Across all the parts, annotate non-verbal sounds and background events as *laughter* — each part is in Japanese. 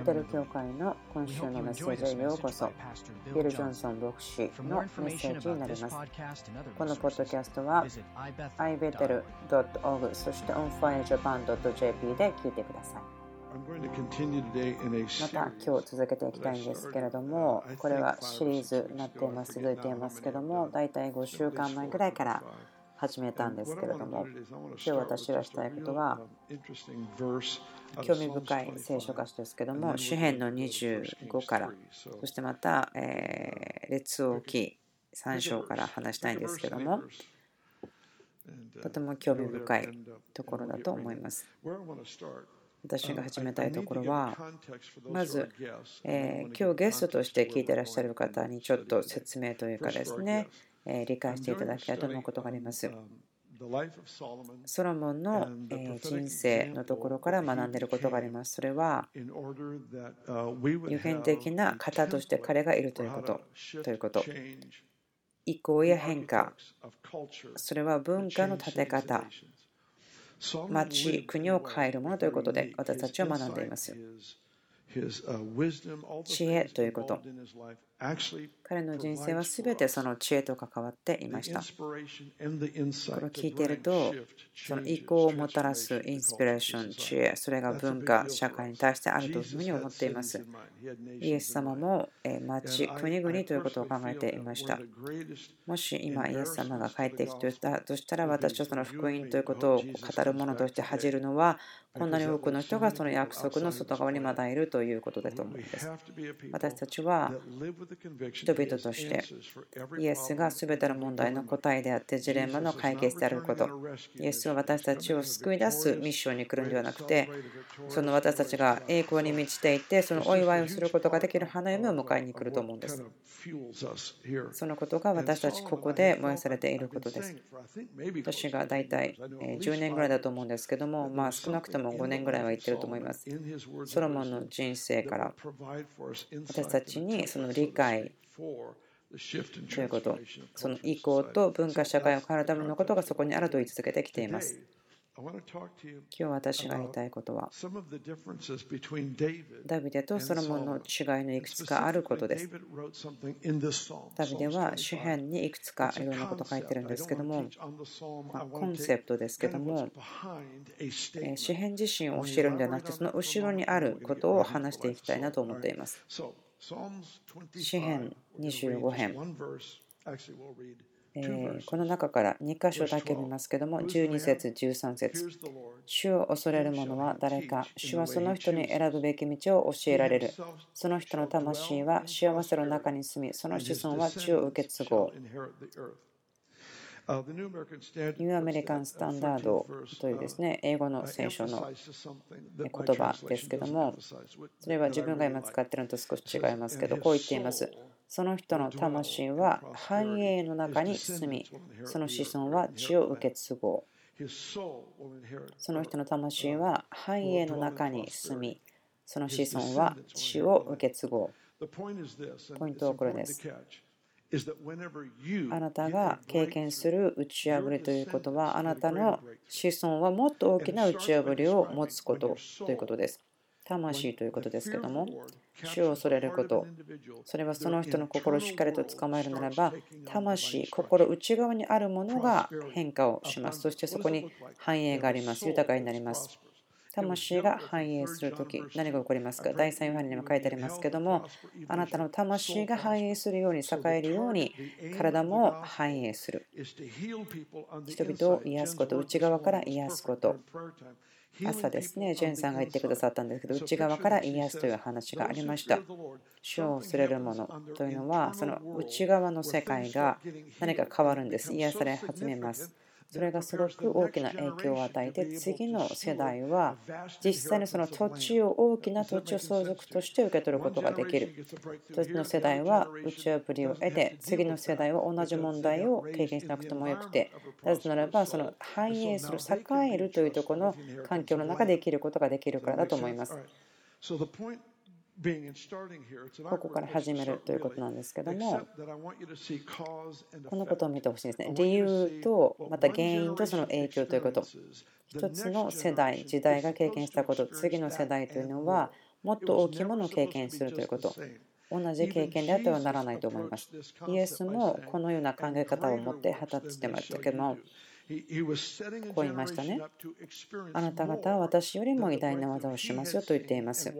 ベテル教会の今週のメッセージへようこそ。ビル・ジョンソン牧師のメッセージになります。このポッドキャストは ibetel.org そして onfirejapan.jp で聞いてください。また今日続けていきたいんですけれどもこれはシリーズになっています続いていますけども大体5週間前ぐらいから始めたんですけれども今日私がしたいことは興味深い聖書箇所ですけども詩篇の25からそしてまた、え列王記3章から話したいんですけどもとても興味深いところだと思います。私が始めたいところは、まず、え今日ゲストとして聞いてらっしゃる方にちょっと説明というかですね、理解していただきたいと思うことがあります。ソロモンの人生のところから学んでいることがあります。それは、普遍的な方として彼がいるということ。ということ移行や変化、それは文化の立て方、町、国を変えるものということで私たちは学んでいます。知恵ということ。彼の人生は全てその知恵と関わっていました。これを聞いていると、その意向をもたらすインスピレーション、知恵、それが文化、社会に対してあるというふうに思っています。イエス様も町、国々ということを考えていました。もし今、イエス様が帰ってきていたとしたら、私はその福音ということを語るものとして恥じるのは、こんなに多くの人がその約束の外側にまだいるということだと思います。私たちは人々としてイエスが全ての問題の答えであってジレンマの解決であること。イエスは私たちを救い出すミッションに来るんではなくてその私たちが栄光に満ちていてそのお祝いをすることができる花嫁を迎えに来ると思うんですそのことが私たちここで燃やされていることです年が大体10年ぐらいだと思うんですけどもまあ少なくとも5年ぐらいは言ってると思いますソロモンの人生から私たちにその理解ということ、その意向と文化社会を変えるためのことがそこにあると言い続けてきています。今日私が言いたいことは、ダビデとソロモンの違いのいくつかあることです。ダビデは詩篇にいくつかいろんなことを書いてるんですけども、コンセプトですけども、詩篇自身を教えるんではなくて、その後ろにあることを話していきたいなと思っています。詩編25編、えこの中から2箇所だけ見ますけども12節13節。主を恐れる者は誰か主はその人に選ぶべき道を教えられる。その人の魂は幸せの中に住みその子孫は地を受け継ごうニューアメリカン・スタンダードというですね英語の聖書の言葉ですけどもそれは自分が今使っているのと少し違いますけどこう言っています。その人の魂は繁栄の中に住みその子孫は地を受け継ごう。その人の魂は繁栄の中に住みその子孫は地を受け継ごう。ポイントはこれです。あなたが経験する打ち破りということはあなたの子孫はもっと大きな打ち破りを持つことということです。魂ということですけども、主を恐れること、それはその人の心をしっかりと捕まえるならば、魂、心内側にあるものが変化をします。そしてそこに繁栄があります。豊かになります。魂が繁栄するとき、何が起こりますか？第3ヨハネにも書いてありますけども、あなたの魂が繁栄するように、栄えるように、体も繁栄する。人々を癒すこと、内側から癒すこと。朝ですね、ジェンさんが言ってくださったんですけど、内側から癒すという話がありました。主を忘れるものというのは、その内側の世界が何か変わるんです。癒され始めます。それがすごく大きな影響を与えて次の世代は実際にその土地を大きな土地を相続として受け取ることができる。土地の世代は打ち破りを得て次の世代は同じ問題を経験しなくてもよくて。なぜならばその繁栄する栄えるというところの環境の中で生きることができるからだと思いますここから始めるということなんですけども、このことを見てほしいですね。理由と、また原因とその影響ということ。一つの世代、時代が経験したこと、次の世代というのは、もっと大きいものを経験するということ。同じ経験であってはならないと思います。イエスもこのような考え方を持って二十歳でましたけども、こう言いましたね。あなた方は私よりも偉大な技をしますよと言っています。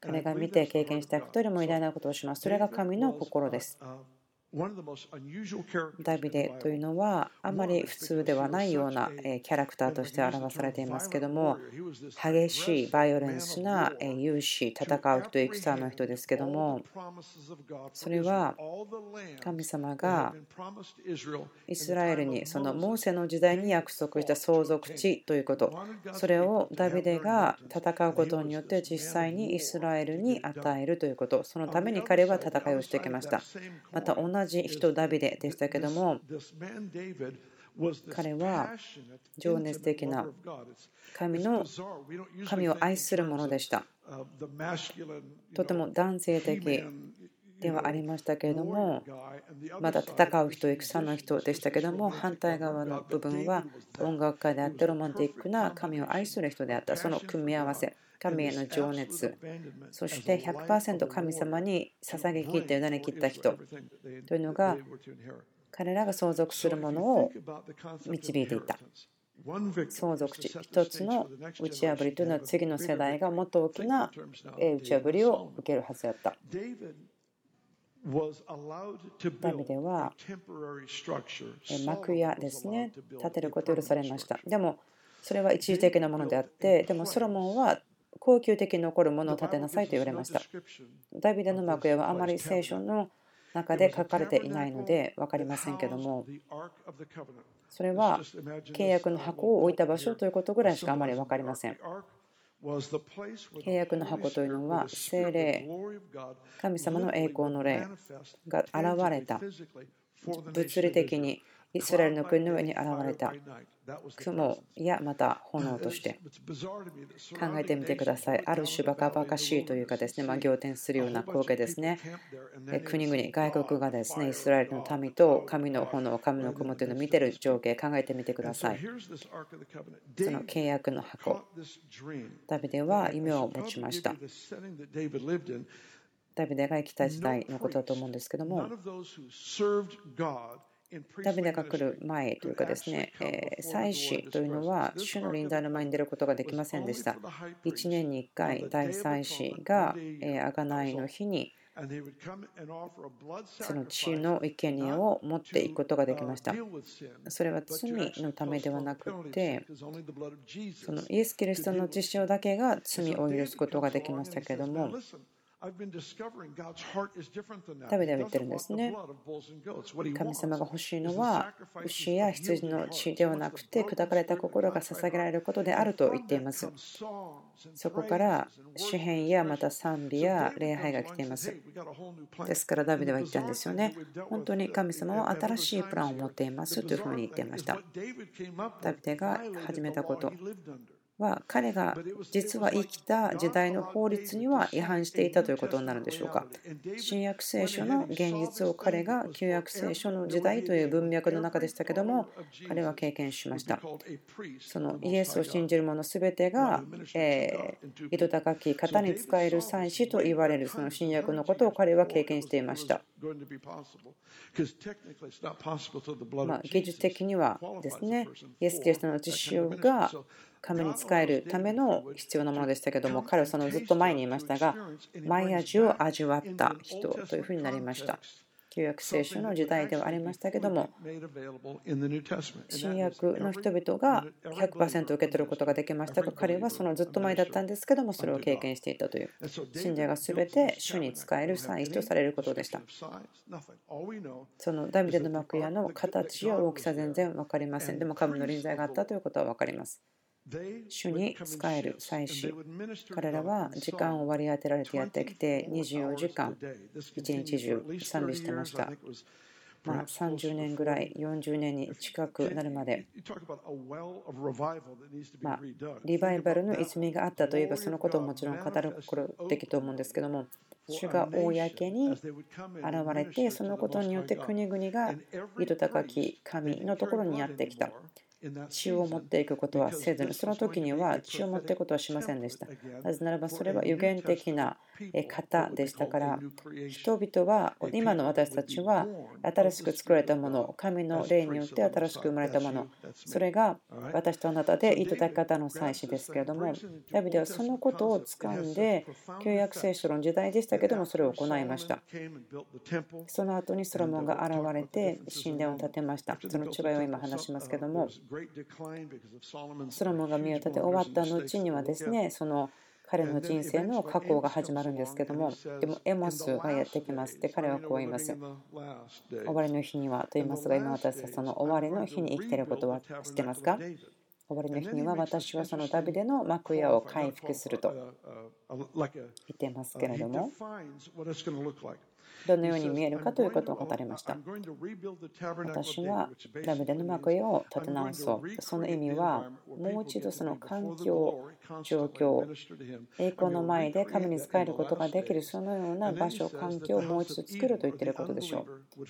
彼が見て経験したことよりも偉大なことをします。それが神の心です。ダビデというのはあまり普通ではないようなキャラクターとして表されていますけども激しいバイオレンスな勇士戦う人戦の人ですけどもそれは神様がイスラエルにそのモーセの時代に約束した相続地ということ。それをダビデが戦うことによって実際にイスラエルに与えるということ。そのために彼は戦いをしてきました。また同じ人ダビデでしたけども彼は情熱的な神の神を愛する者でした。とても男性的ではありましたけれどもまた戦う人戦の人でしたけども反対側の部分は音楽家であってロマンティックな神を愛する人であった。その組み合わせ。神への情熱。そして100%神様に捧げきって委ねきった人。というのが彼らが相続するものを導いていた。相続地一つの打ち破りというのは次の世代がもっと大きな打ち破りを受けるはずだった。ダビデは幕屋ですね。建てることを許されました。でもそれは一時的なものであってでもソロモンは高級的に残るものを建てなさいと言われました。ダビデの幕屋はあまり聖書の中で書かれていないので分かりませんけどもそれは契約の箱を置いた場所ということぐらいしかあまり分かりません。契約の箱というのは精霊神様の栄光の霊が現れた物理的にイスラエルの国の上に現れた雲やまた炎として考えてみてください。ある種バカバカしいというかですね、まあ、仰天するような光景ですね。国々、外国がですね、イスラエルの民と神の炎、神の雲というのを見てる情景、考えてみてください。その契約の箱。ダビデは夢を持ちました。ダビデが生きた時代のことだと思うんですけども、ダビデが来る前というかですね、祭司というのは主の臨在の前に出ることができませんでした。1年に1回、大祭司が贖いの日にその血の生贄を持っていくことができました。それは罪のためではなくて、そのイエス・キリストの血潮だけが罪を許すことができましたけれども、ダビデは言ってるんですね。神様が欲しいのは牛や羊の血ではなくて砕かれた心が捧げられることであると言っています。そこから詩篇やまた賛美や礼拝が来ています。ですからダビデは言ったんですよね。本当に神様は新しいプランを持っていますというふうに言っていました。ダビデが始めたことは彼が実は生きた時代の法律には違反していたということになるんでしょうか。新約聖書の現実を彼が旧約聖書の時代という文脈の中でしたけども彼は経験しました。そのイエスを信じる者全てが、えー、井戸高き方に使える祭司と言われるその新約のことを彼は経験していました。まあ、技術的にはですね、イエス・キリストの実習が神に仕えるための必要なものでしたけども彼はそのずっと前にいましたが前味を味わった人というふうになりました。旧約聖書の時代ではありましたけども新約の人々が100%受け取ることができましたが彼はそのずっと前だったんですけどもそれを経験していたという。信者が全て主に仕える祭司とされることでした。そのダビデの幕屋の形や大きさ全然分かりません。でも神の臨在があったということは分かります主に仕える祭司。彼らは時間を割り当てられてやってきて24時間一日中賛美してました。まあ、30年ぐらい、40年に近くなるまで、まあ、リバイバルの泉があったといえば、そのことをもちろん語ることできると思うんですけども、主が公に現れて、そのことによって国々が糸高き神のところにやってきた。血を持っていくことはせずに、その時には血を持っていくことはしませんでした。なぜならばそれは予言的な方でしたから、人々は、今の私たちは新しく作られたもの、神の霊によって新しく生まれたもの、それが私とあなたで意図的方の祭司ですけれども、ダビデはそのことを掴んで、旧約聖書の時代でしたけども、それを行いました。その後にソロモンが現れて神殿を建てました。その違いを今話しますけども、ソロモンが身を立て終わった後にはですねその彼の人生の過去が始まるんですけどもでもエモスがやってきますで彼はこう言います終わりの日にはと言いますが今私はその終わりの日に生きていることは知ってますか終わりの日には私はそのダビデの幕屋を回復すると言ってますけれども。どのように見えるかということを語りました。私はダビデの幕屋を立て直そう。その意味は、もう一度その環境、状況、栄光の前で神に仕えることができる、そのような場所、環境をもう一度作ると言っていることでしょう。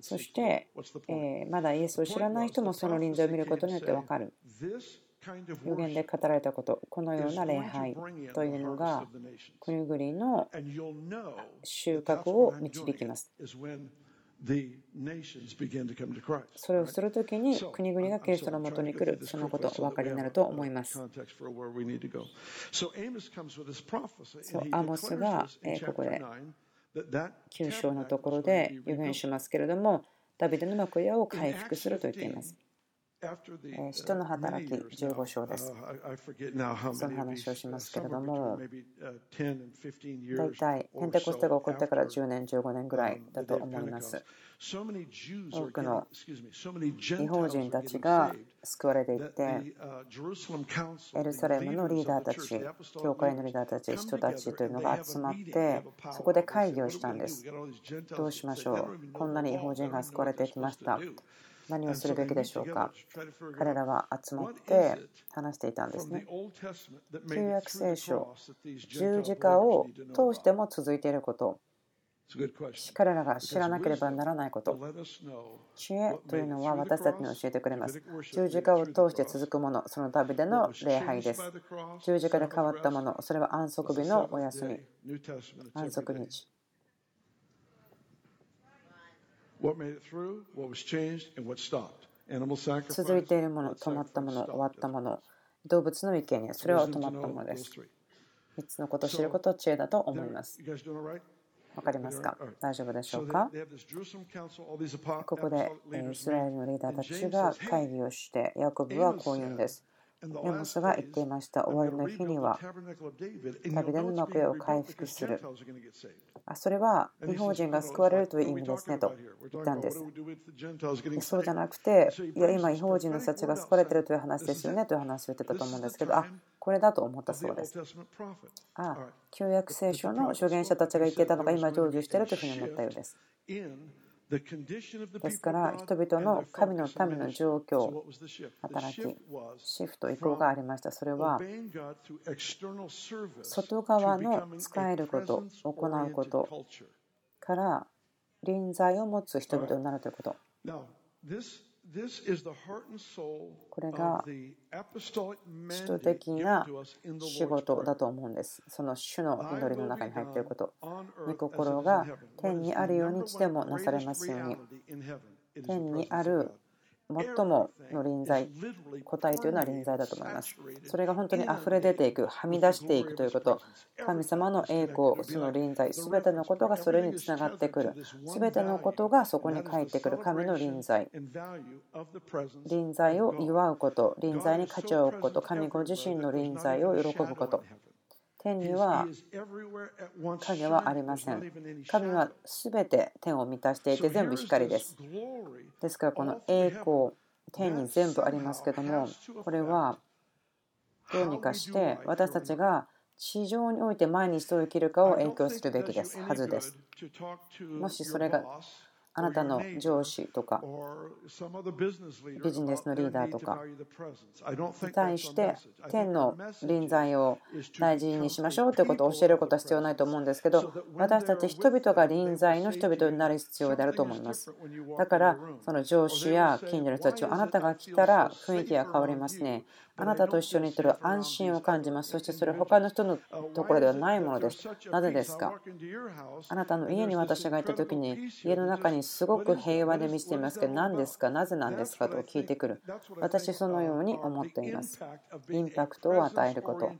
そして、えまだイエスを知らない人もその臨在を見ることによって分かる。予言で語られたこと、このような礼拝というのが国々の収穫を導きます。それをするときに国々がキリストのもとに来る、そのことお分かりになると思います。そうアモスがここで9章のところで予言しますけれども、ダビデの幕屋を回復すると言っています。人の働き15章です。その話をしますけれども、大体、ペンテコステが起こってから10年、15年ぐらいだと思います。多くの違法人たちが救われていって、エルサレムのリーダーたち、教会のリーダーたち、人たちというのが集まって、そこで会議をしたんです。どうしましょう？こんなに違法人が救われてきました。何をするべきでしょうか彼らは集まって話していたんですね。旧約聖書、十字架を通しても続いていること、彼らが知らなければならないこと、知恵というのは私たちに教えてくれます。十字架を通して続くもの、その旅での礼拝です。十字架で変わったもの、それは安息日のお休み、安息日。続いているもの、止まったもの、終わったもの、動物の生贄、それは止まったものです。3つのことを知ることを知恵だと思います。わかりますか？大丈夫でしょうか？ここでイスラエルのリーダーたちが会議をして、ヤコブはこう言うんです。エモスが言っていました。終わりの日には、ダビデの幕屋を回復する。あそれは日本人が救われるという意味ですねと言ったんです。そうじゃなくて、いや、今、違法人の人たちが救われているという話ですよねという話を言ってたと思うんですけど、あこれだと思ったそうです。あ旧約聖書の預言者たちが言っていたのが今成就しているというふうに思ったようです。ですから人々の神のための状況、働き、シフト、移行がありました。それは外側の使えること、行うことから臨在を持つ人々になるということ。これが使徒的な仕事だと思うんです。その主の祈りの中に入っていること。御心が天にあるように地でもなされますように。天にある最もの臨在、答えというのは臨在だと思います。それが本当に溢れ出ていく、はみ出していくということ、神様の栄光、その臨在、すべてのことがそれにつながってくる、すべてのことがそこに返ってくる神の臨在。臨在を祝うこと、臨在に価値を置くこと、神ご自身の臨在を喜ぶこと。天には影はありません。神はすべて天を満たしていて全部光です。ですからこの栄光、天に全部ありますけども、これはどうにかして私たちが地上において毎日どう生きるかを影響するべきです。はずです。もしそれがあなたの上司とか。ビジネスのリーダーとか。に対して天の臨在を大事にしましょうということを教えることは必要ないと思うんですけど私たち人々が臨在の人々になる必要であると思います。だからその上司や近所の人たちはあなたが来たら雰囲気が変わりますねあなたと一緒にいてる安心を感じます。そしてそれは他の人のところではないものです。なぜですか？あなたの家に私がいた時に家の中にすごく平和で満ちていますけど何ですか？なぜなんですか？と聞いてくる。私そのように思っています。インパクトを与えること。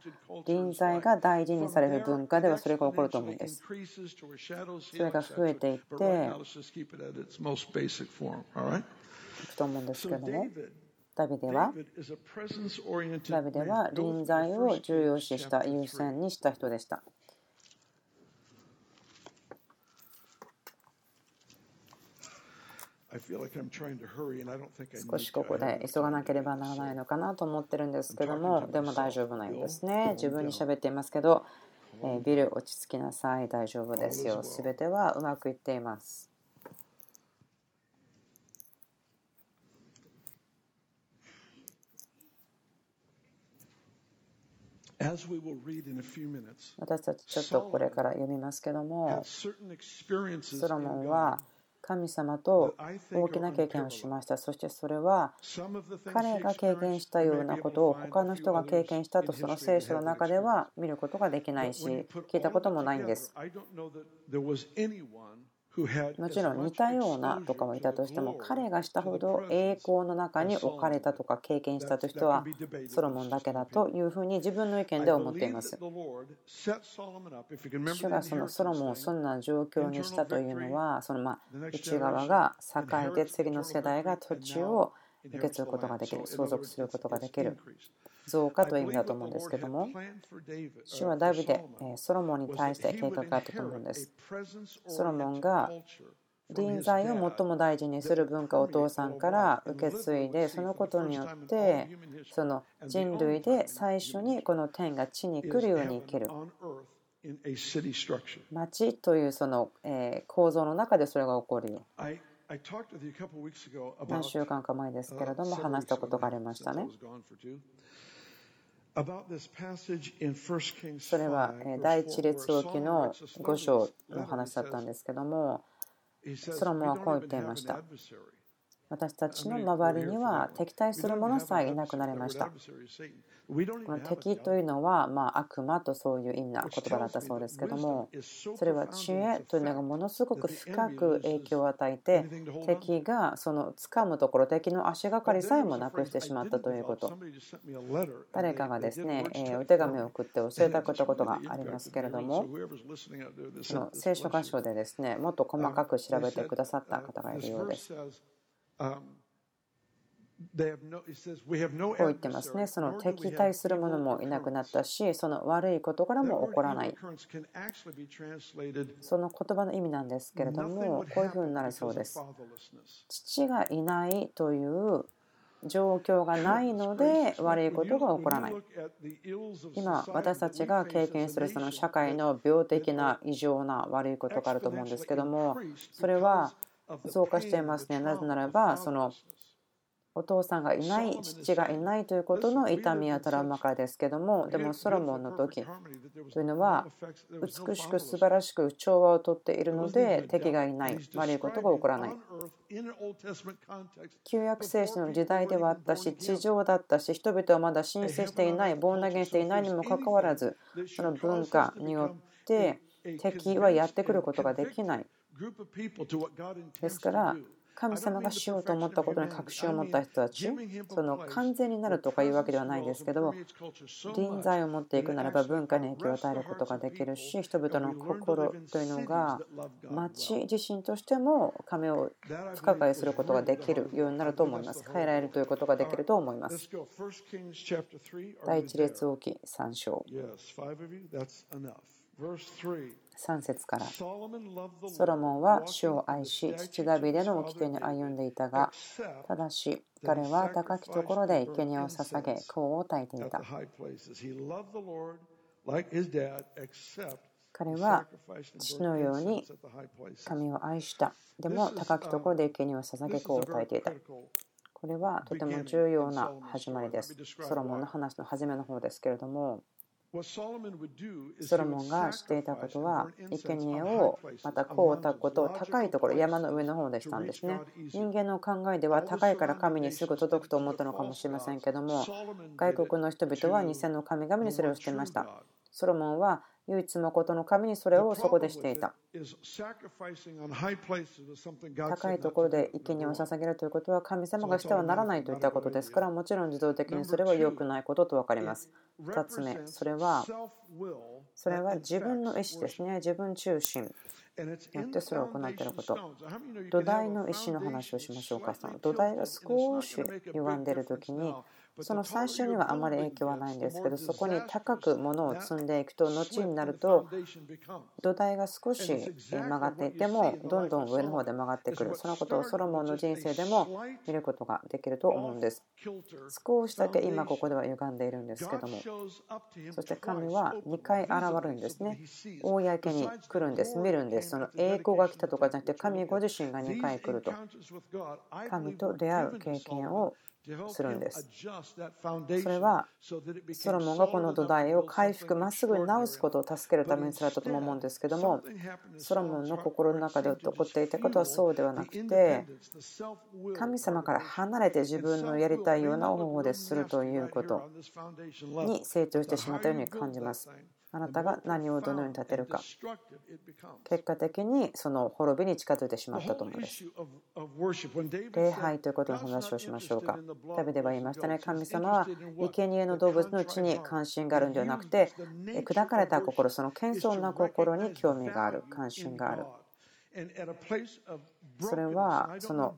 臨在が大事にされる文化ではそれが起こると思うんです。それが増えていって、いくと思うんですけども。ダビデはダビデは臨在を重要視した優先にした人でした。少しここで急がなければならないのかなと思ってるんですけどもでも大丈夫なようですね。自分に喋っていますけどビル落ち着きなさい。大丈夫ですよ。全てはうまくいっています私たちちょっとこれから読みますけどもソロモンは神様と大きな経験をしました。そしてそれは彼が経験したようなことを他の人が経験したとその聖書の中では見ることができないし聞いたこともないんですもちろん似たようなとかもいたとしても彼がしたほど栄光の中に置かれたとか経験したという人はソロモンだけだというふうに自分の意見で思っています。主がそのソロモンをそんな状況にしたというのはそのま内側が栄えて次の世代が土地を受け継ぐことができる相続することができる増加という意味だと思うんですけども。主はダビデソロモンに対して計画があったと思うんです。ソロモンが臨在を最も大事にする文化をお父さんから受け継いでそのことによってその人類で最初にこの天が地に来るように生きる。町というその構造の中でそれが起こるよ何週間か前ですけれども話したことがありましたね。それは第一列王記の5章の話だったんですけどもソロモンはこう言っていました。私たちの周りには敵対する者さえいなくなりました敵というのは、まあ、悪魔とそういう意味な言葉だったそうですけどもそれは知恵というのがものすごく深く影響を与えて敵がその掴むところ敵の足がかりさえもなくしてしまったということ。誰かがですねお手紙を送って教えたことがありますけれどもその聖書箇所でですねもっと細かく調べてくださった方がいるようです。こう言ってますね。その敵対する者もいなくなったし、その悪いことからも起こらない。その言葉の意味なんですけれども、こういうふうになるそうです。父がいないという状況がないので悪いことが起こらない。今私たちが経験するその社会の病的な異常な悪いことがあると思うんですけどもそれは増加していますね。なぜならばそのお父さんがいない父がいないということの痛みやトラウマからですけどもでもソロモンの時というのは美しく素晴らしく調和をとっているので敵がいない悪いことが起こらない。旧約聖書の時代ではあったし地上だったし人々はまだ申請していないボーナゲンしていないにもかかわらずその文化によって敵はやってくることができない。ですから神様がしようと思ったことに確信を持った人たちその完全になるとかいうわけではないですけど臨在を持っていくならば文化に影響を与えることができるし人々の心というのが町自身としても神を不可解することができるようになると思います。変えられるということができると思います。第一列王記3章3節からソロモンは主を愛し父ダビデの掟に歩んでいたがただし彼は高きところで生贄を捧げ香を焚いていた彼は父のように神を愛した。でも高きところで生贄を捧げ子を与えていた。これはとても重要な始まりです。ソロモンの話の初めの方ですけれども、ソロモンがしていたことは、生贄をまたこうたくことを高いところ、山の上の方でしたんですね。人間の考えでは高いから神にすぐ届くと思ったのかもしれませんけども、外国の人々は偽の神々にそれをしていました。ソロモンは唯一のことの神にそれをそこでしていた。高いところで生贄を捧げるということは神様がしてはならないといったことですからもちろん自動的にそれは良くないことと分かります。2つ目、それはそれは自分の意思ですね。自分中心。によってそれを行っていること。土台の石の話をしましょうか。その土台が少し歪んでいる時にその最初にはあまり影響はないんですけどそこに高く物を積んでいくと後になると土台が少し曲がっていてもどんどん上の方で曲がってくるそのことをソロモンの人生でも見ることができると思うんです少しだけ今ここでは歪んでいるんですけどもそして神は2回現れるんですね公に来るんです見るんですその栄光が来たとかじゃなくて神ご自身が2回来ると神と出会う経験をするんです。それはソロモンがこの土台を回復まっすぐに直すことを助けるためにされたとも思うんですけどもソロモンの心の中で起こっていたことはそうではなくて神様から離れて自分のやりたいような方法でするということに成長してしまったように感じます。あなたが何をどのように立てるか。結果的にその滅びに近づいてしまったと思うんです。礼拝ということの話をしましょうか。旅では言いましたね。神様は生贄の動物のうちに関心があるんではなくて砕かれた心その謙遜な心に興味がある関心があるそれはその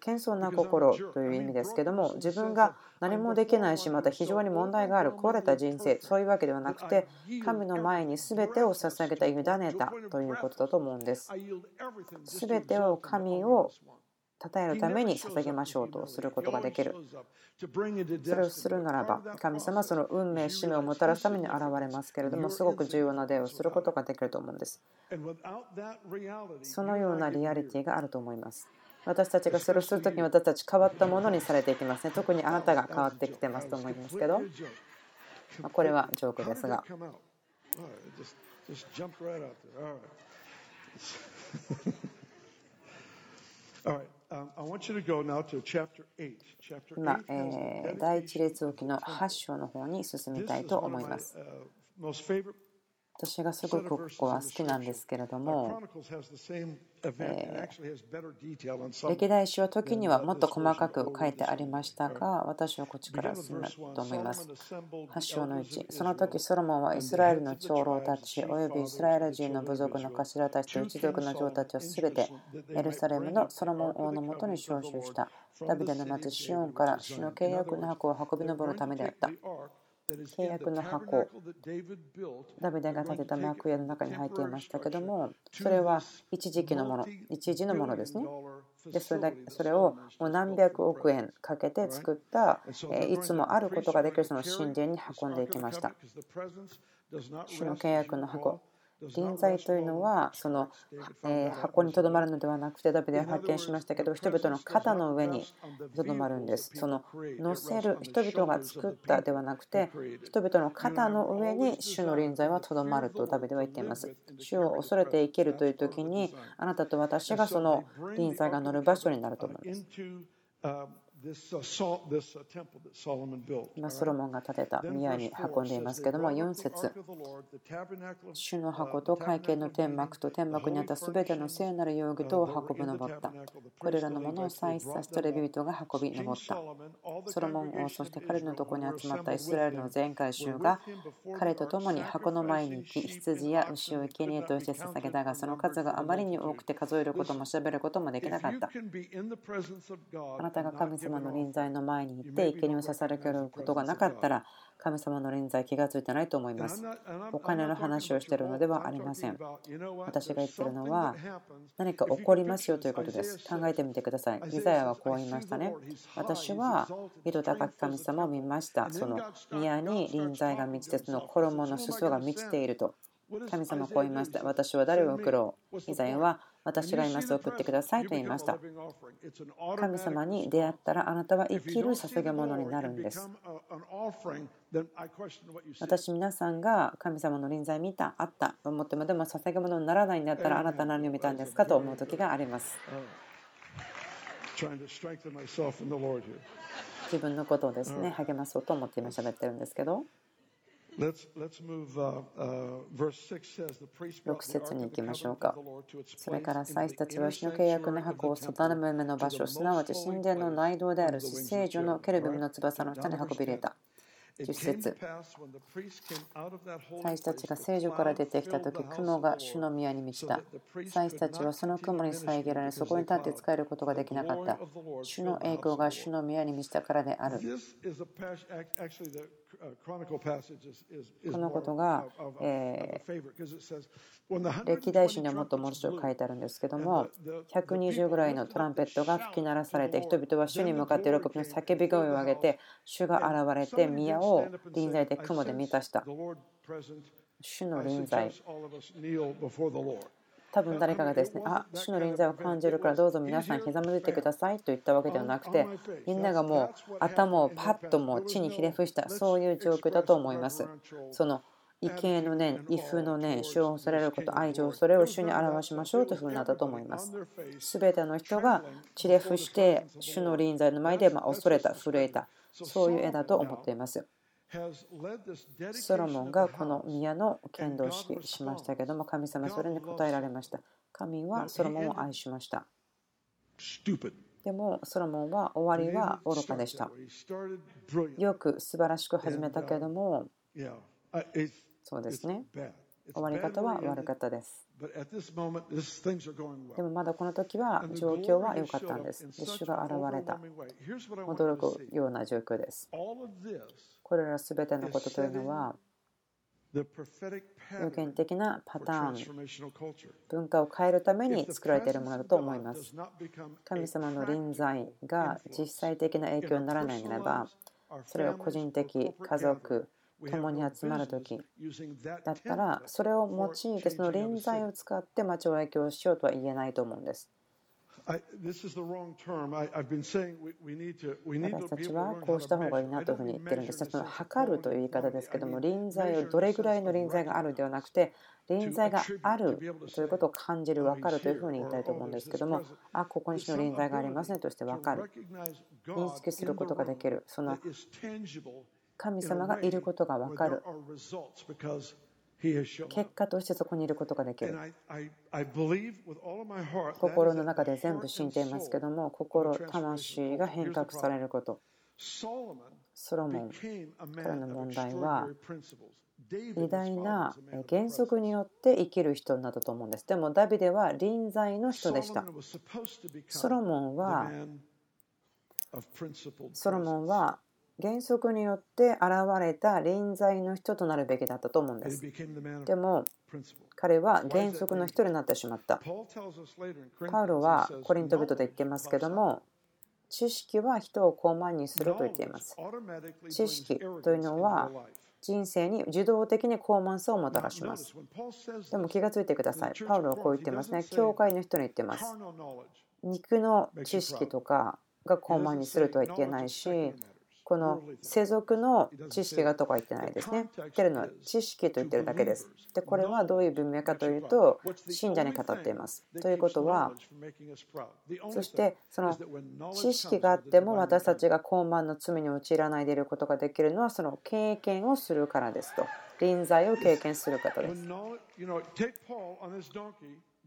謙遜な心という意味ですけども自分が何もできないしまた非常に問題がある壊れた人生そういうわけではなくて神の前に全てを捧げた委ねたということだと思うんです。全てを神を称えるために捧げましょうとすることができる。それをするならば、神様はその運命、使命をもたらすために現れますけれども、すごく重要な例をすることができると思うんです。そのようなリアリティがあると思います。私たちがそれをするときに私たち変わったものにされていきますね。特にあなたが変わってきてますと思いますけど、これはジョークですが。今、え第一列王記の8章の方に進みたいと思います。私がすごくここは好きなんですけれども、えー、歴代史は時にはもっと細かく書いてありましたが、私はこっちから進むと思います。8章の1、その時ソロモンはイスラエルの長老たち、およびイスラエル人の部族の頭たちと一族の長たちをすべてエルサレムのソロモン王のもとに招集した。ダビデの町シオンから主の契約の箱を運び上るためであった。契約の箱。ダビデが建てた幕屋の中に入っていましたけどもそれは一時期のもの一時のものですね。でそれだそれをもう何百億円かけて作ったいつもあることができるその神殿に運んでいきました。主の契約の箱臨在というのはその、え箱にとどまるのではなくてダビデは発見しましたけど人々の肩の上にとどまるんです。その乗せる人々が作ったではなくて人々の肩の上に主の臨在はとどまるとダビデは言っています。主を恐れて生きるという時にあなたと私がその臨在が乗る場所になると思います。今ソロモンが建てた宮に運んでいますけども4節。主の箱と会見の天幕と天幕にあったすべての聖なる容疑とを運ぶ登った。これらのものを再さしたレビ人が運び登った。ソロモン王そして彼のとこに集まったイスラエルの全会衆が彼と共に箱の前に行き羊や牛を生贄として捧げたがその数があまりに多くて数えることも調べることもできなかった。あなたが神様様の臨在の前に行って生贄を捧げることがなかったら神様の臨在気がついてないと思います。お金の話をしているのではありません。私が言ってるのは何か起こりますよということです。考えてみてください。イザヤはこう言いましたね。私は井戸高き神様を見ました。その宮に臨在が満ちてその衣の裾が満ちていると。神様こう言いました。私は誰を送ろう？以前は私がいます送ってくださいと言いました。神様に出会ったらあなたは生きる捧げ物になるんです。私皆さんが神様の臨在見た、あったと思ってもでも捧げ物にならないんだったらあなたは何を見たんですかと思う時があります。自分のことをですね励まそうと思って今喋ってるんですけど。6節に行きましょうか。それから祭司たちは死の契約の箱を定めの場所、すなわち神殿の内道である聖女のケルビムの翼の下に運び入れた。10節祭司たちが聖女から出てきた時雲が主の宮に満ちた祭司たちはその雲に遮られそこに立って使えることができなかった主の栄光が主の宮に満ちたからであるこのことが、えー、歴代史にはもっともう一度書いてあるんですけども120ぐらいのトランペットが吹き鳴らされて人々は主に向かって喜びの叫び声を上げて主が現れて宮を臨在で雲で満たした。主の臨在多分誰かがですね、あ、主の臨在を感じるからどうぞ皆さんひざまずいてくださいと言ったわけではなくて、みんながもう頭をパッともう地にひれ伏した、そういう状況だと思います。その畏敬の念、畏怖の念、主を恐れること、愛情、それを主に表しましょうというふうになったと思います。すべての人がひれ伏して、主の臨在の前で恐れた、震えた、そういう絵だと思っています。ソロモンがこの宮の剣道式しましたけども神様それに答えられました神はソロモンを愛しましたでもソロモンは終わりは愚かでしたよく素晴らしく始めたけどもそうですね終わり方は悪かったです。でもまだこの時は状況は良かったんです。主が現れた。驚くような状況です。これら全てのことというのは、予言的なパターン、文化を変えるために作られているものだと思います。神様の臨在が実際的な影響にならないならば、それは個人的、家族、共に集まる時だったらそれを用いてその臨在を使って町を影響しようとは言えないと思うんです。私たちはこうした方がいいなというふうに言ってるんです。その測るという言い方ですけども、臨在をどれぐらいの臨在があるではなくて、臨在があるということを感じる、分かるというふうに言いたいと思うんですけども、あ、ここにの臨在がありますねとして分かる。認識することができる。その神様がいることが分かる。結果としてそこにいることができる。心の中で全部信じていますけども、心、魂が変革されること。ソロモンからの問題は、偉大な原則によって生きる人などと思うんです。でもダビデは臨在の人でした。ソロモンはソロモンは原則によって現れた臨在の人となるべきだったと思うんです。でも彼は原則の人になってしまった。パウロはコリント人で言ってますけども知識は人を高慢にすると言っています。知識というのは人生に自動的に高慢さをもたらします。でも気がついてください。パウロはこう言ってますね。教会の人に言ってます。肉の知識とかが高慢にするとは言ってないし、この世俗の知識がとか言ってないですね。言ってるのは知識と言ってるだけです。で、これはどういう文脈かというと、信者に語っています。ということは、そしてその知識があっても私たちが高慢の罪に陥らないでいることができるのは、その経験をするからですと。臨在を経験する方です。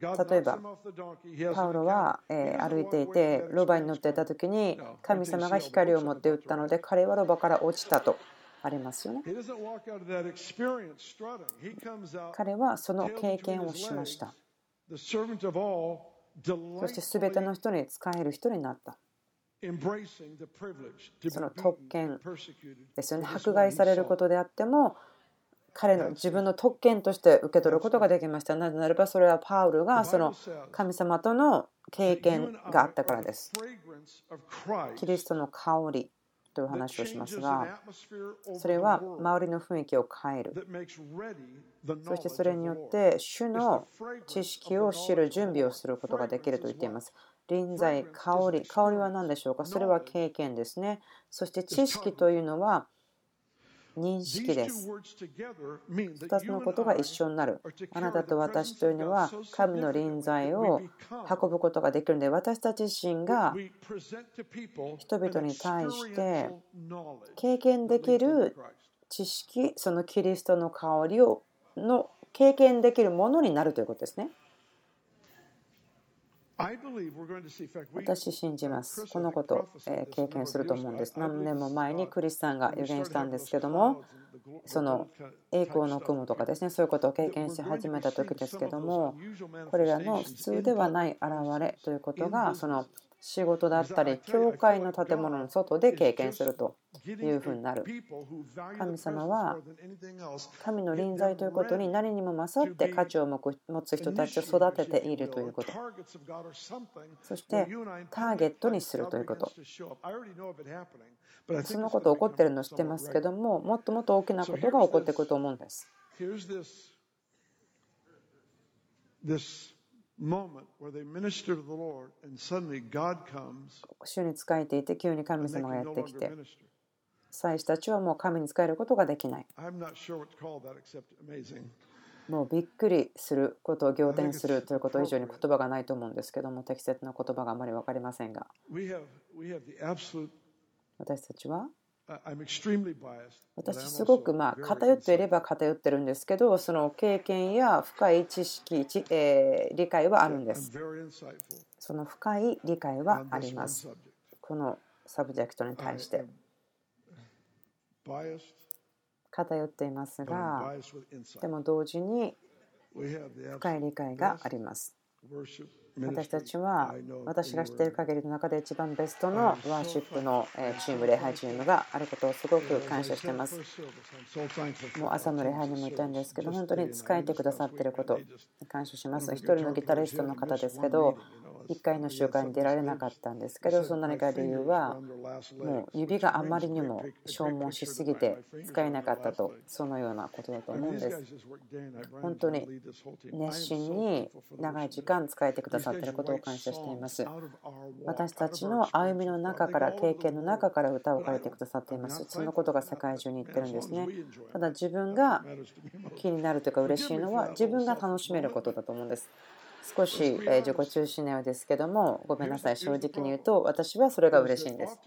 例えばパウロは歩いていてロバに乗っていた時に神様が光を持って打ったので彼はロバから落ちたとありますよね。彼はその経験をしました。そして全ての人に使える人になった。その特権ですよね。迫害されることであっても彼の自分の特権として受け取ることができました。なぜならばそれはパウルがその神様との経験があったからです。キリストの香りという話をしますがそれは周りの雰囲気を変えるそしてそれによって主の知識を知る準備をすることができると言っています臨在香り香りは何でしょうか？それは経験ですねそして知識というのは認識です。2つのことが一緒になる。あなたと私というのは神の臨在を運ぶことができるので私たち自身が人々に対して経験できる知識そのキリストの香りをの経験できるものになるということですね。私信じます。このことを経験すると思うんです。何年も前にクリスさんが予言したんですけども、その栄光の雲とかですね、そういうことを経験し始めた時ですけども、これらの普通ではない現れということが、その仕事だったり教会の建物の外で経験するというふうになる。神様は神の臨在ということに何にも勝って価値を持つ人たちを育てているということ。そしてターゲットにするということ。そのこと起こってるの知ってますけどももっともっと大きなことが起こってくると思うんです。主に仕えていて急に神様がやってきて祭司たちはもう神に仕えることができない。もうびっくりすることを仰天するということ以上に言葉がないと思うんですけども適切な言葉があまり分かりませんが。私たちは？私すごくまあ偏っていれば偏ってるんですけどその経験や深い知識え理解はあるんです。その深い理解はあります。この subject に対して偏っていますがでも同時に深い理解があります私たちは私が知っている限りの中で一番ベストのワーシップのチーム、礼拝チームがあることをすごく感謝しています。もう朝の礼拝にも言ったんですけど、本当に使えてくださっていること、感謝します。一人のギタリストの方ですけど、1回の集会に出られなかったんですけどそんな何か理由はもう指があまりにも消耗しすぎて使えなかったとそのようなことだと思うんです。本当に熱心に長い時間使えてくださっていることを感謝しています。私たちの歩みの中から経験の中から歌を書いてくださっています。そのことが世界中に言ってるんですね。ただ自分が気になるというか嬉しいのは自分が楽しめることだと思うんです。少し自己中心のようですけどもごめんなさい。正直に言うと私はそれが嬉しいんです。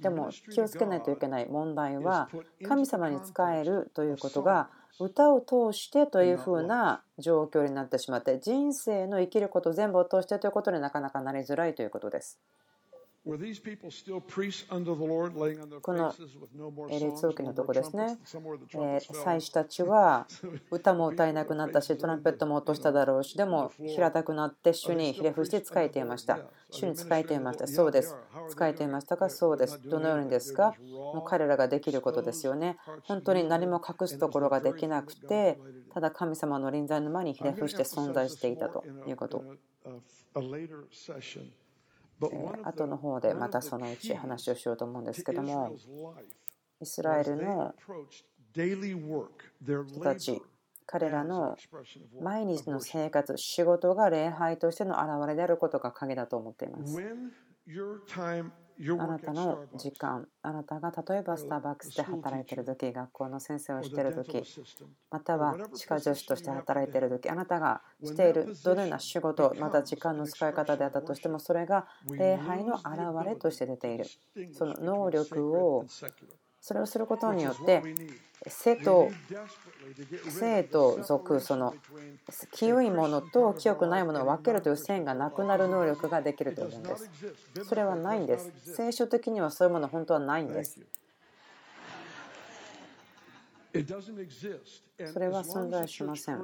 でも気をつけないといけない。問題は神様に仕えるということが歌を通してというふうな状況になってしまって人生の生きること全部を通してということになかなかなりづらいということです。この列王記のとこですね、祭司たちは *laughs* 歌も歌えなくなったし、トランペットも落としただろうし、でも平たくなって主にひれ伏して仕えていました。主に仕えていました。そうです。仕えていましたか？そうです。どのようにですか？もう彼らができることですよね。本当に何も隠すところができなくて、ただ神様の臨在の前にひれ伏して存在していたということ。後の方でまたそのうち話をしようと思うんですけどもイスラエルの人たち彼らの毎日の生活仕事が礼拝としての表れであることが鍵だと思っています。あなたの時間、あなたが例えばスターバックスで働いているとき、学校の先生をしているとき、または歯科助手として働いているとき、あなたがしているどのような仕事、また時間の使い方であったとしても、それが礼拝の表れとして出ている。その能力をそれをすることによって生と生と属その清いものと清くないものを分けるという線がなくなる能力ができるというんです。それはないんです。聖書的にはそういうもの本当はないんですそれは存在しません。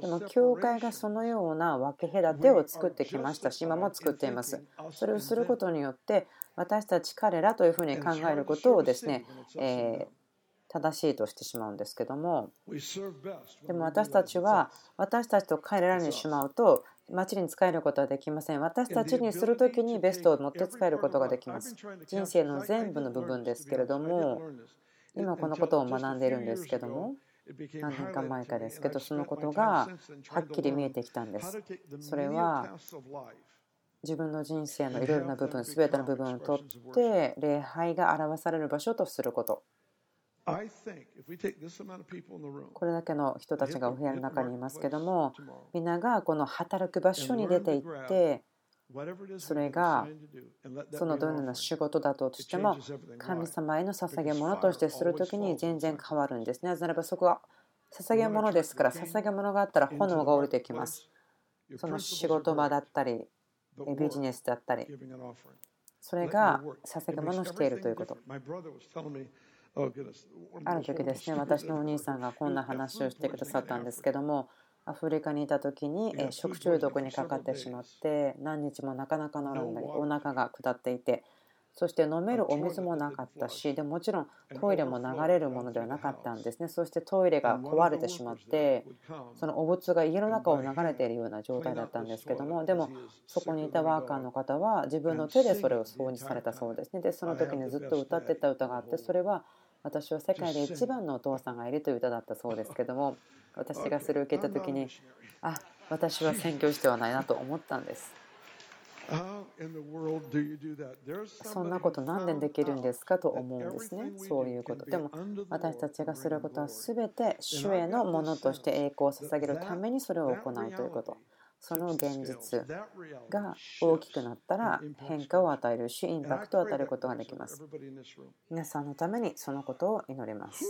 でも、教会がそのような分け隔てを作ってきましたし、今も作っています。それをすることによって、私たち彼らというふうに考えることをですね、え正しいとしてしまうんですけどもでも私たちは私たちと彼らにしまうと町に使えることはできません。私たちにするときにベストを持って使えることができます。人生の全部の部分ですけれども、今このことを学んでいるんですけども、何年か前かですけど、そのことがはっきり見えてきたんです。それは自分の人生のいろいろな部分、すべての部分をとって、礼拝が表される場所とすること。これだけの人たちがお部屋の中にいますけども、みんながこの働く場所に出ていって、それがそのどのような仕事だとしても神様への捧げ物としてするときに全然変わるんですね。なぜならばそこは捧げ物ですから捧げ物があったら炎が降りてきます。その仕事場だったりビジネスだったりそれが捧げ物をしているということ。ある時ですね、私のお兄さんがこんな話をしてくださったんですけども、アフリカにいた時に食中毒にかかってしまって何日もなかなか飲んだりお腹が下っていてそして飲めるお水もなかったしでもちろんトイレも流れるものではなかったんですね。そしてトイレが壊れてしまってそのお物が家の中を流れているような状態だったんですけどもでもそこにいたワーカーの方は自分の手でそれを掃除されたそうですね。でその時にずっと歌ってた歌があってそれは私は世界で一番のお父さんがいるという歌だったそうですけども私がそれを受けた時にあ私は宣教師ではないなと思ったんです。そんなこと何でできるんですかと思うんですね。そういうこと。でも私たちがすることは全て主へのものとして栄光を捧げるためにそれを行うということその現実が大きくなったら変化を与えるし、インパクトを与えることができます。皆さんのためにそのことを祈ります。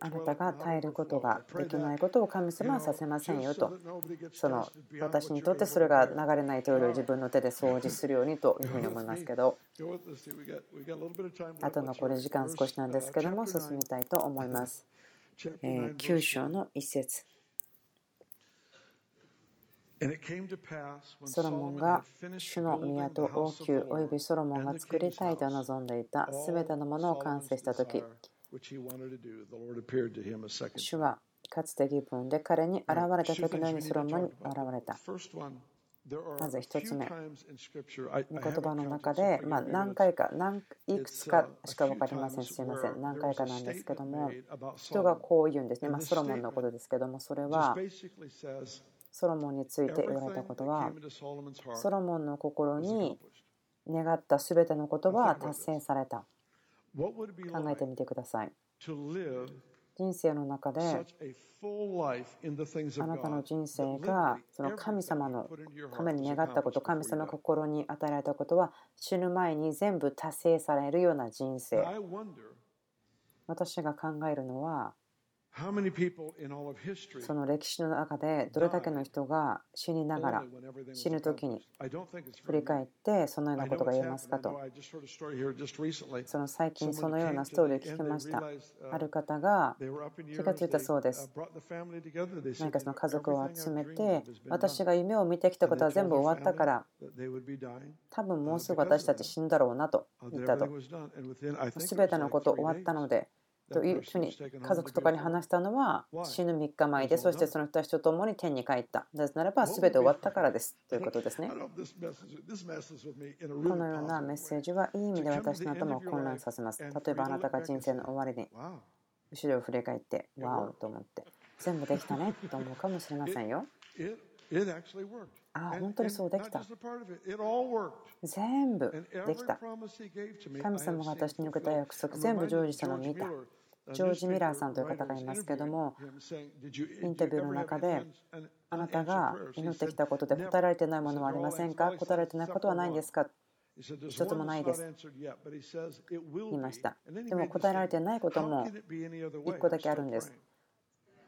あなたが耐えることができないことを神様はさせませんよと。その私にとってそれが流れないトイレを自分の手で掃除するようにというふうに思いますけど、あと残り時間少しなんですけども、進みたいと思います。9章の一節ソロモンが主の宮と王宮およびソロモンが作りたいと望んでいたすべてのものを完成したとき、主はかつて義分で彼に現れた時のようにソロモンに現れた。まず1つ目、言葉の中で、まあ、何回か、何いくつかしか分かりません、すみません、何回かなんですけども、人がこう言うんですね、まあ、ソロモンのことですけども、それはソロモンについて言われたことはソロモンの心に願った全てのことは達成された。考えてみてください。人生の中であなたの人生がその神様のために願ったこと神様の心に与えられたことは死ぬ前に全部達成されるような人生。私が考えるのはその歴史の中でどれだけの人が死にながら死ぬ時に振り返ってそのようなことが言えますかと。その最近そのようなストーリーを聞きました。ある方が気がついたそうです。何かその家族を集めて私が夢を見てきたことは全部終わったから多分もうすぐ私たち死んだろうなと言ったと。全てのこと終わったのでというふうに家族とかに話したのは死ぬ3日前でそしてその人たちと共に天に帰った。なぜならば全て終わったからです。ということですね。このようなメッセージはいい意味で私の頭を混乱させます。例えばあなたが人生の終わりに後ろを振り返ってわおと思って全部できたねと思うかもしれませんよああ、本当にそうできた。全部できた。神様が私に受けた約束、全部ジョージ様見た。ジョージ・ミラーさんという方がいますけども、インタビューの中で、あなたが祈ってきたことで答えられてないものはありませんか答えられてないことはないんですか一つもないです。言いました。でも答えられてないことも1個だけあるんです。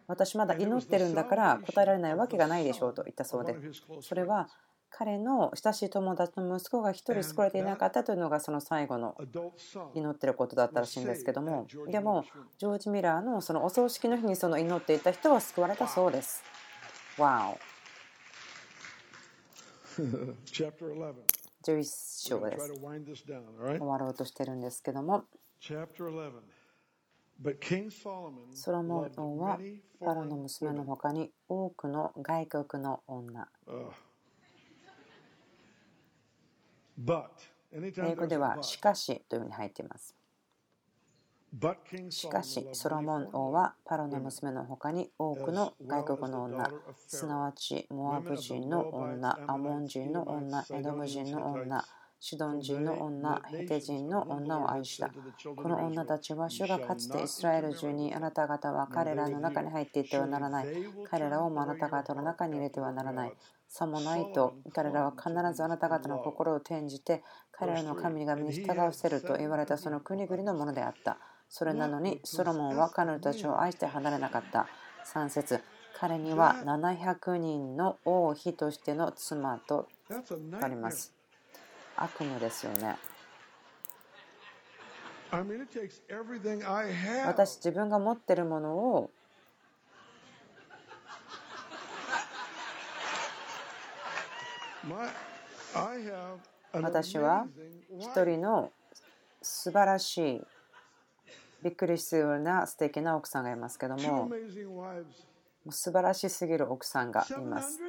私まだ祈ってるんだから答えられないわけがないでしょうと言ったそうで、それは彼の親しい友達の息子が1人救われていなかったというのがその最後の祈ってることだったらしいんですけども。でもジョージ・ミラーのそのお葬式の日にその祈っていた人は救われたそうです。わお11章です。終わろうとしてるんですけどもソロモン王はパロの娘の他に多くの外国の女。英語ではしかしというふうに入っています。しかしソロモン王はパロの娘の他に多くの外国の女。すなわちモアブ人の女アモン人の女エドム人の女シドン人の女、ヘテ人の女を愛した。この女たちは主がかつてイスラエル中にあなた方は彼らの中に入っていってはならない。彼らをもあなた方の中に入れてはならない。さもないと彼らは必ずあなた方の心を転じて彼らの神々に従わせると言われたその国々のものであった。それなのにソロモンは彼女たちを愛して離れなかった。3節彼には700人の王妃としての妻とあります。悪夢ですよね。私自分が持ってるものを私は一人の素晴らしいびっくりするような素敵な奥さんがいますけども素晴らしすぎる奥さんがいます。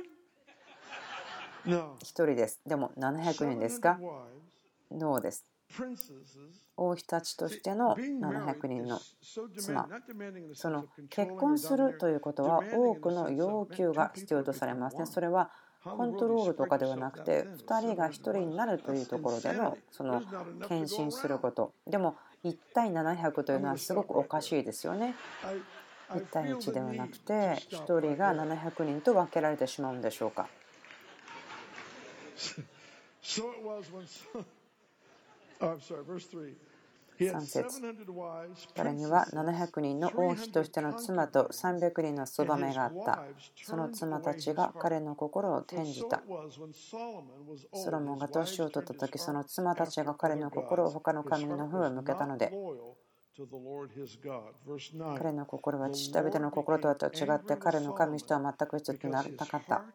1人です。でも700人ですか？ノーです？王妃たちとしての700人の妻。その結婚するということは多くの要求が必要とされますね。それはコントロールとかではなくて2人が1人になるというところでのその献身することでも1対700というのはすごくおかしいですよね1対1ではなくて1人が700人と分けられてしまうんでしょうか *laughs* so it was when, oh, I'm sorry, verse 3. 3節彼には700人の王妃としての妻と300人のそばめがあった。その妻たちが彼の心を転じた。ソロモンが年を取った時、その妻たちが彼の心を他の神の方へ向けたので、彼の心は父ダビデの心とは違って彼の神とは全く一つにならなかった。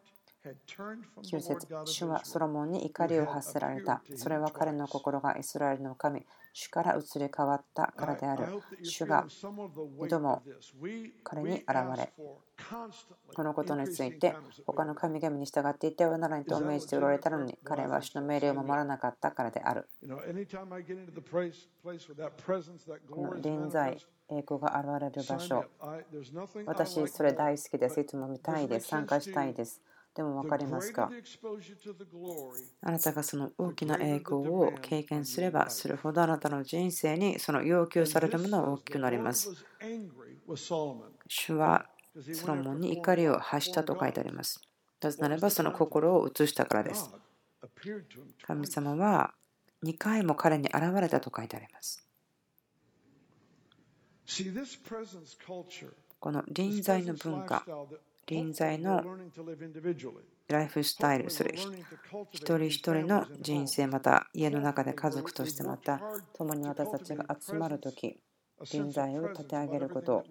9節主はソロモンに怒りを発せられた。それは彼の心がイスラエルの神、主から移り変わったからである。主が2度も彼に現れ、このことについて他の神々に従っていてはならないと命じておられたのに、彼は主の命令を守らなかったからである。この臨在、栄光が現れる場所、私、それ大好きです。いつも見たいです。参加したいです。でも分かりますか？あなたがその大きな栄光を経験すればするほどあなたの人生にその要求されるものは大きくなります。主はソロモンに怒りを発したと書いてあります。なぜならばその心を移したからです。神様は2回も彼に現れたと書いてあります。この臨在の文化臨在のライフスタイルする一人一人の人生また家の中で家族としてまた共に私たちが集まる時臨在を立て上げること。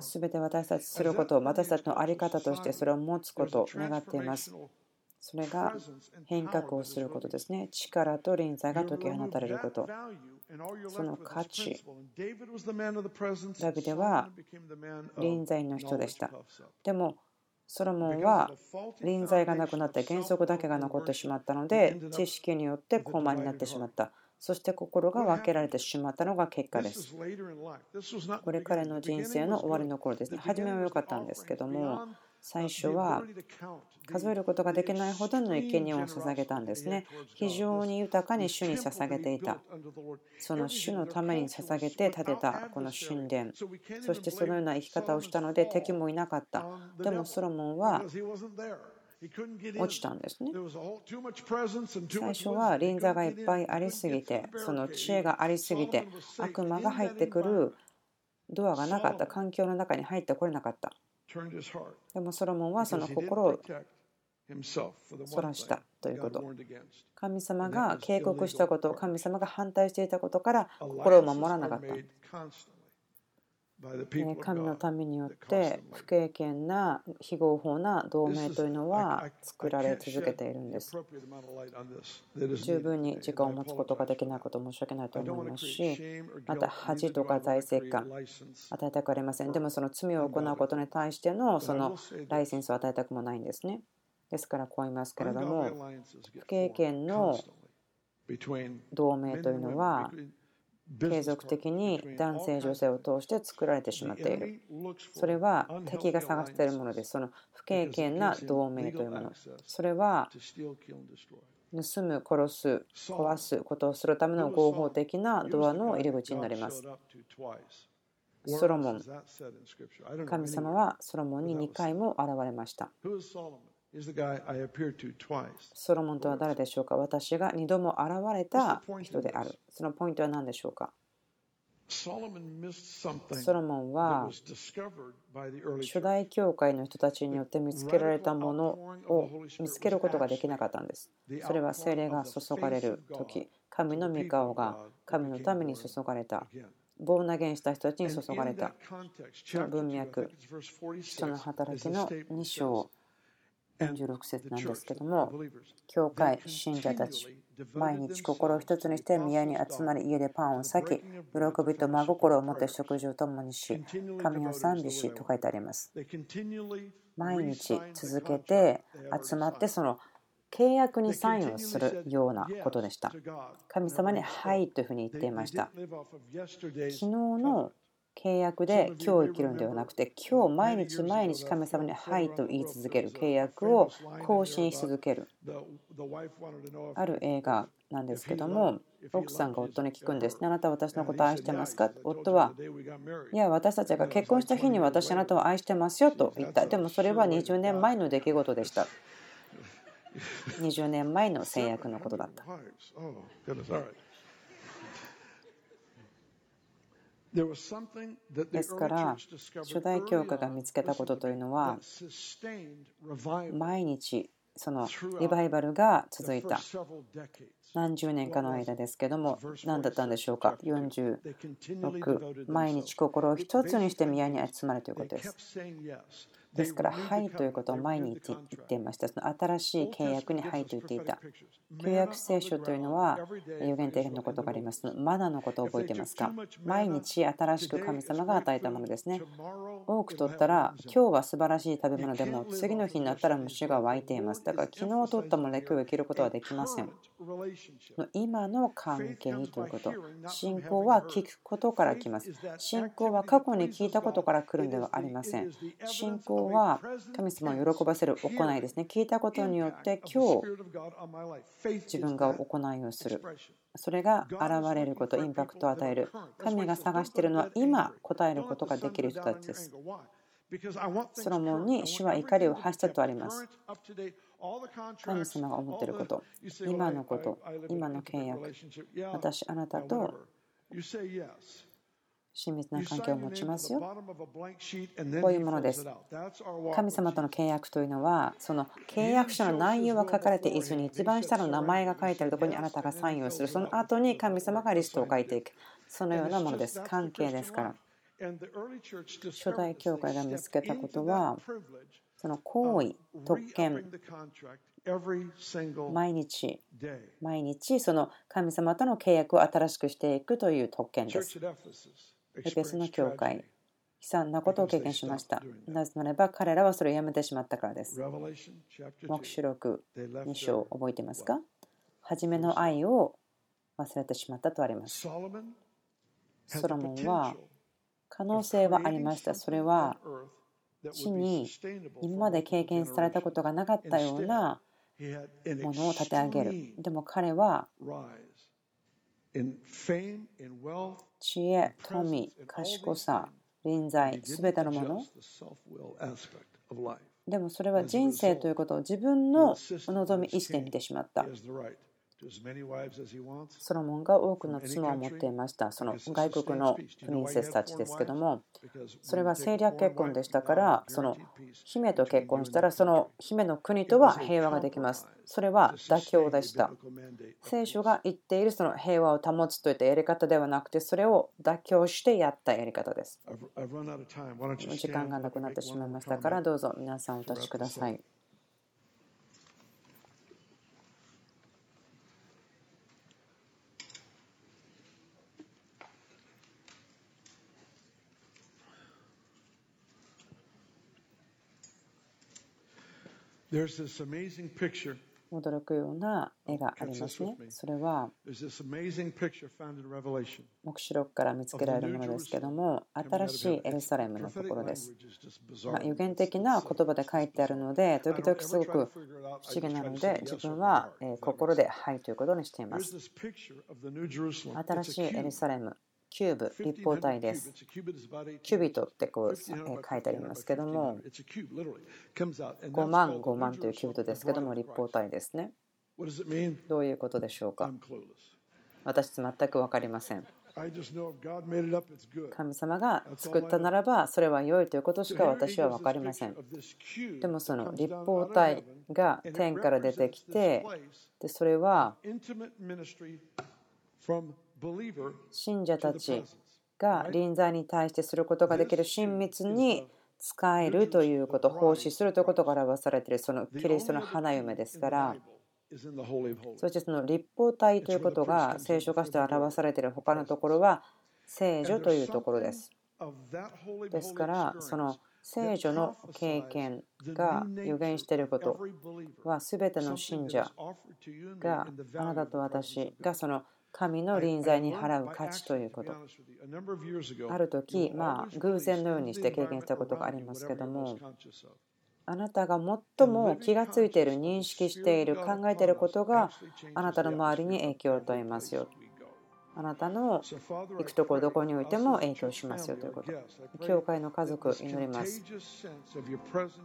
すべて私たちすることを私たちの在り方としてそれを持つことを願っています。それが変革をすることですね。力と臨在が解き放たれることその価値。ダビデは臨在の人でした。でも、ソロモンは臨在がなくなって原則だけが残ってしまったので知識によって高慢になってしまった。そして心が分けられてしまったのが結果です。これ彼の人生の終わりの頃ですね。初めは良かったんですけども、最初は数えることができないほどの生贄を捧げたんですね。非常に豊かに主に捧げていた。その主のために捧げて建てたこの神殿。そしてそのような生き方をしたので敵もいなかった。でもソロモンは落ちたんですね。最初は臨座がいっぱいありすぎて、その知恵がありすぎて、悪魔が入ってくるドアがなかった、環境の中に入ってこれなかった。でもソロモンはその心をそらしたということ。神様が警告したこと、神様が反対していたことから心を守らなかった。神のためによって不経験な非合法な同盟というのは作られ続けているんです。十分に時間を持つことができないこと申し訳ないと思いますし、また恥とか財政感与えたくありません。でもその罪を行うことに対してのそのライセンスを与えたくもないんですね。ですからこう言いますけれども、不経験の同盟というのは継続的に男性女性を通して作られてしまっている。それは敵が探しているものです。その不経験な同盟というもの。それは盗む殺す壊すことをするための合法的なドアの入り口になります。ソロモン。神様はソロモンに2回も現れました。ソロモンとは誰でしょうか？私が2度も現れた人である。そのポイントは何でしょうか？ソロモンは初代教会の人たちによって見つけられたものを見つけることができなかったんです。それは精霊が注がれる時、神の御顔が神のために注がれた。棒投げした人たちに注がれた。その文脈、人の働きの2章。46節なんですけども、教会、信者たち、毎日心を一つにして宮に集まり家でパンを裂き、喜びと真心を持って食事を共にし、神を賛美しと書いてあります。毎日続けて集まってその契約にサインをするようなことでした。神様に「はい」というふうに言っていました。昨日の契約で今日生きるんではなくて今日毎日毎日神様に「はい」と言い続ける契約を更新し続ける。ある映画なんですけども奥さんが夫に聞くんです。ねあなたは私のことを愛してますか？夫はいや私たちが結婚した日に私あなたを愛してますよと言った。でもそれは20年前の出来事でした。*laughs* 20年前の制約のことだったですから初代教会が見つけたことというのは毎日そのリバイバルが続いた。何十年かの間ですけども何だったんでしょうか？46毎日心を一つにして宮に集まるということですですから、はいということを毎日言っていました。その新しい契約にはいと言っていた。旧約聖書というのは予言的なことがあります。マナのことを覚えていますか？毎日新しく神様が与えたものですね。多く取ったら、今日は素晴らしい食べ物でも、次の日になったら虫が湧いています。だから、昨日取ったもので今日生きることはできません。今の関係ということ。信仰は聞くことから来ます。信仰は過去に聞いたことから来るんではありません。信仰は神様を喜ばせる行いですね。聞いたことによって今日自分が行いをする。それが現れること、インパクトを与える。神が探しているのは今答えることができる人たちです。ソロモンに主は怒りを発したとあります。神様が思っていること、今のこと、今の契約、私、あなたと親密な関係を持ちますよ。こういうものです。神様との契約というのは、その契約書の内容は書かれていずに、一番下の名前が書いてあるところにあなたがサインをする。その後に神様がリストを書いていく。そのようなものです。関係ですから。初代教会が見つけたことは、その行為、特権、毎日、毎日、その神様との契約を新しくしていくという特権です。エペスの教会、悲惨なことを経験しました。なぜならば彼らはそれをやめてしまったからです。黙示録2章覚えていますか？初めの愛を忘れてしまったとあります。ソロモンは可能性はありました。それは地に今まで経験されたことがなかったようなものを立て上げる。でも彼は知恵、富、賢さ、臨在、すべてのもの。でもそれは人生ということを自分の望み意思で見てしまった。ソロモンが多くの妻を持っていました。その外国のプリンセスたちですけども、それは政略結婚でしたから、その姫と結婚したら、その姫の国とは平和ができます。それは妥協でした。聖書が言っているその平和を保つといったやり方ではなくて、それを妥協してやったやり方です。時間がなくなってしまいましたから、どうぞ皆さんお立ちください。驚くような絵がありますね。それは、黙示録から見つけられるものですけども、新しいエルサレムのところです。まあ、予言的な言葉で書いてあるので、時々すごく不思議なので、自分は心ではいということにしています。新しいエルサレムキューブ、立方体です。キュビトってこう書いてありますけども、5万、5万というキュービトですけども、立方体ですね。どういうことでしょうか？私、全く分かりません。神様が作ったならばそれは良いということしか私は分かりません。でもその立方体が天から出てきてでそれは信者たちが臨在に対してすることができる親密に使えるということ、奉仕するということが表されているそのキリストの花嫁ですから、そしてその立方体ということが聖書化して表されている他のところは聖女というところです。ですから、その聖女の経験が予言していることは全ての信者があなたと私がその神の臨在に払う価値ということ。ある時、まあ、偶然のようにして経験したことがありますけども、あなたが最も気が付いている、認識している、考えていることがあなたの周りに影響を与えますよ。あなたの行くところどこにおいても影響しますよということ。教会の家族祈ります。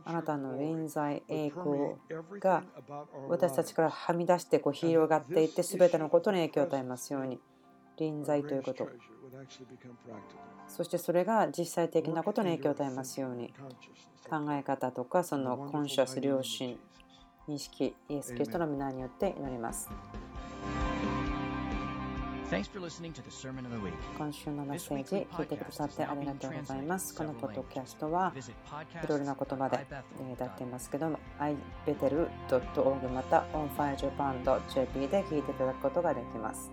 あなたの臨在、栄光が私たちからはみ出してこう広がっていって全てのことに影響を与えますように。臨在ということ。そしてそれが実際的なことに影響を与えますように。考え方とかそのコンシャス良心、認識、イエス・キリストの皆によって祈ります。今週のメッセージ聞いてくださってありがとうございます。このポッドキャストはいろいろな言葉で歌っていますけども、ibetel.org また onfirejapan.jp で聞いていただくことができます。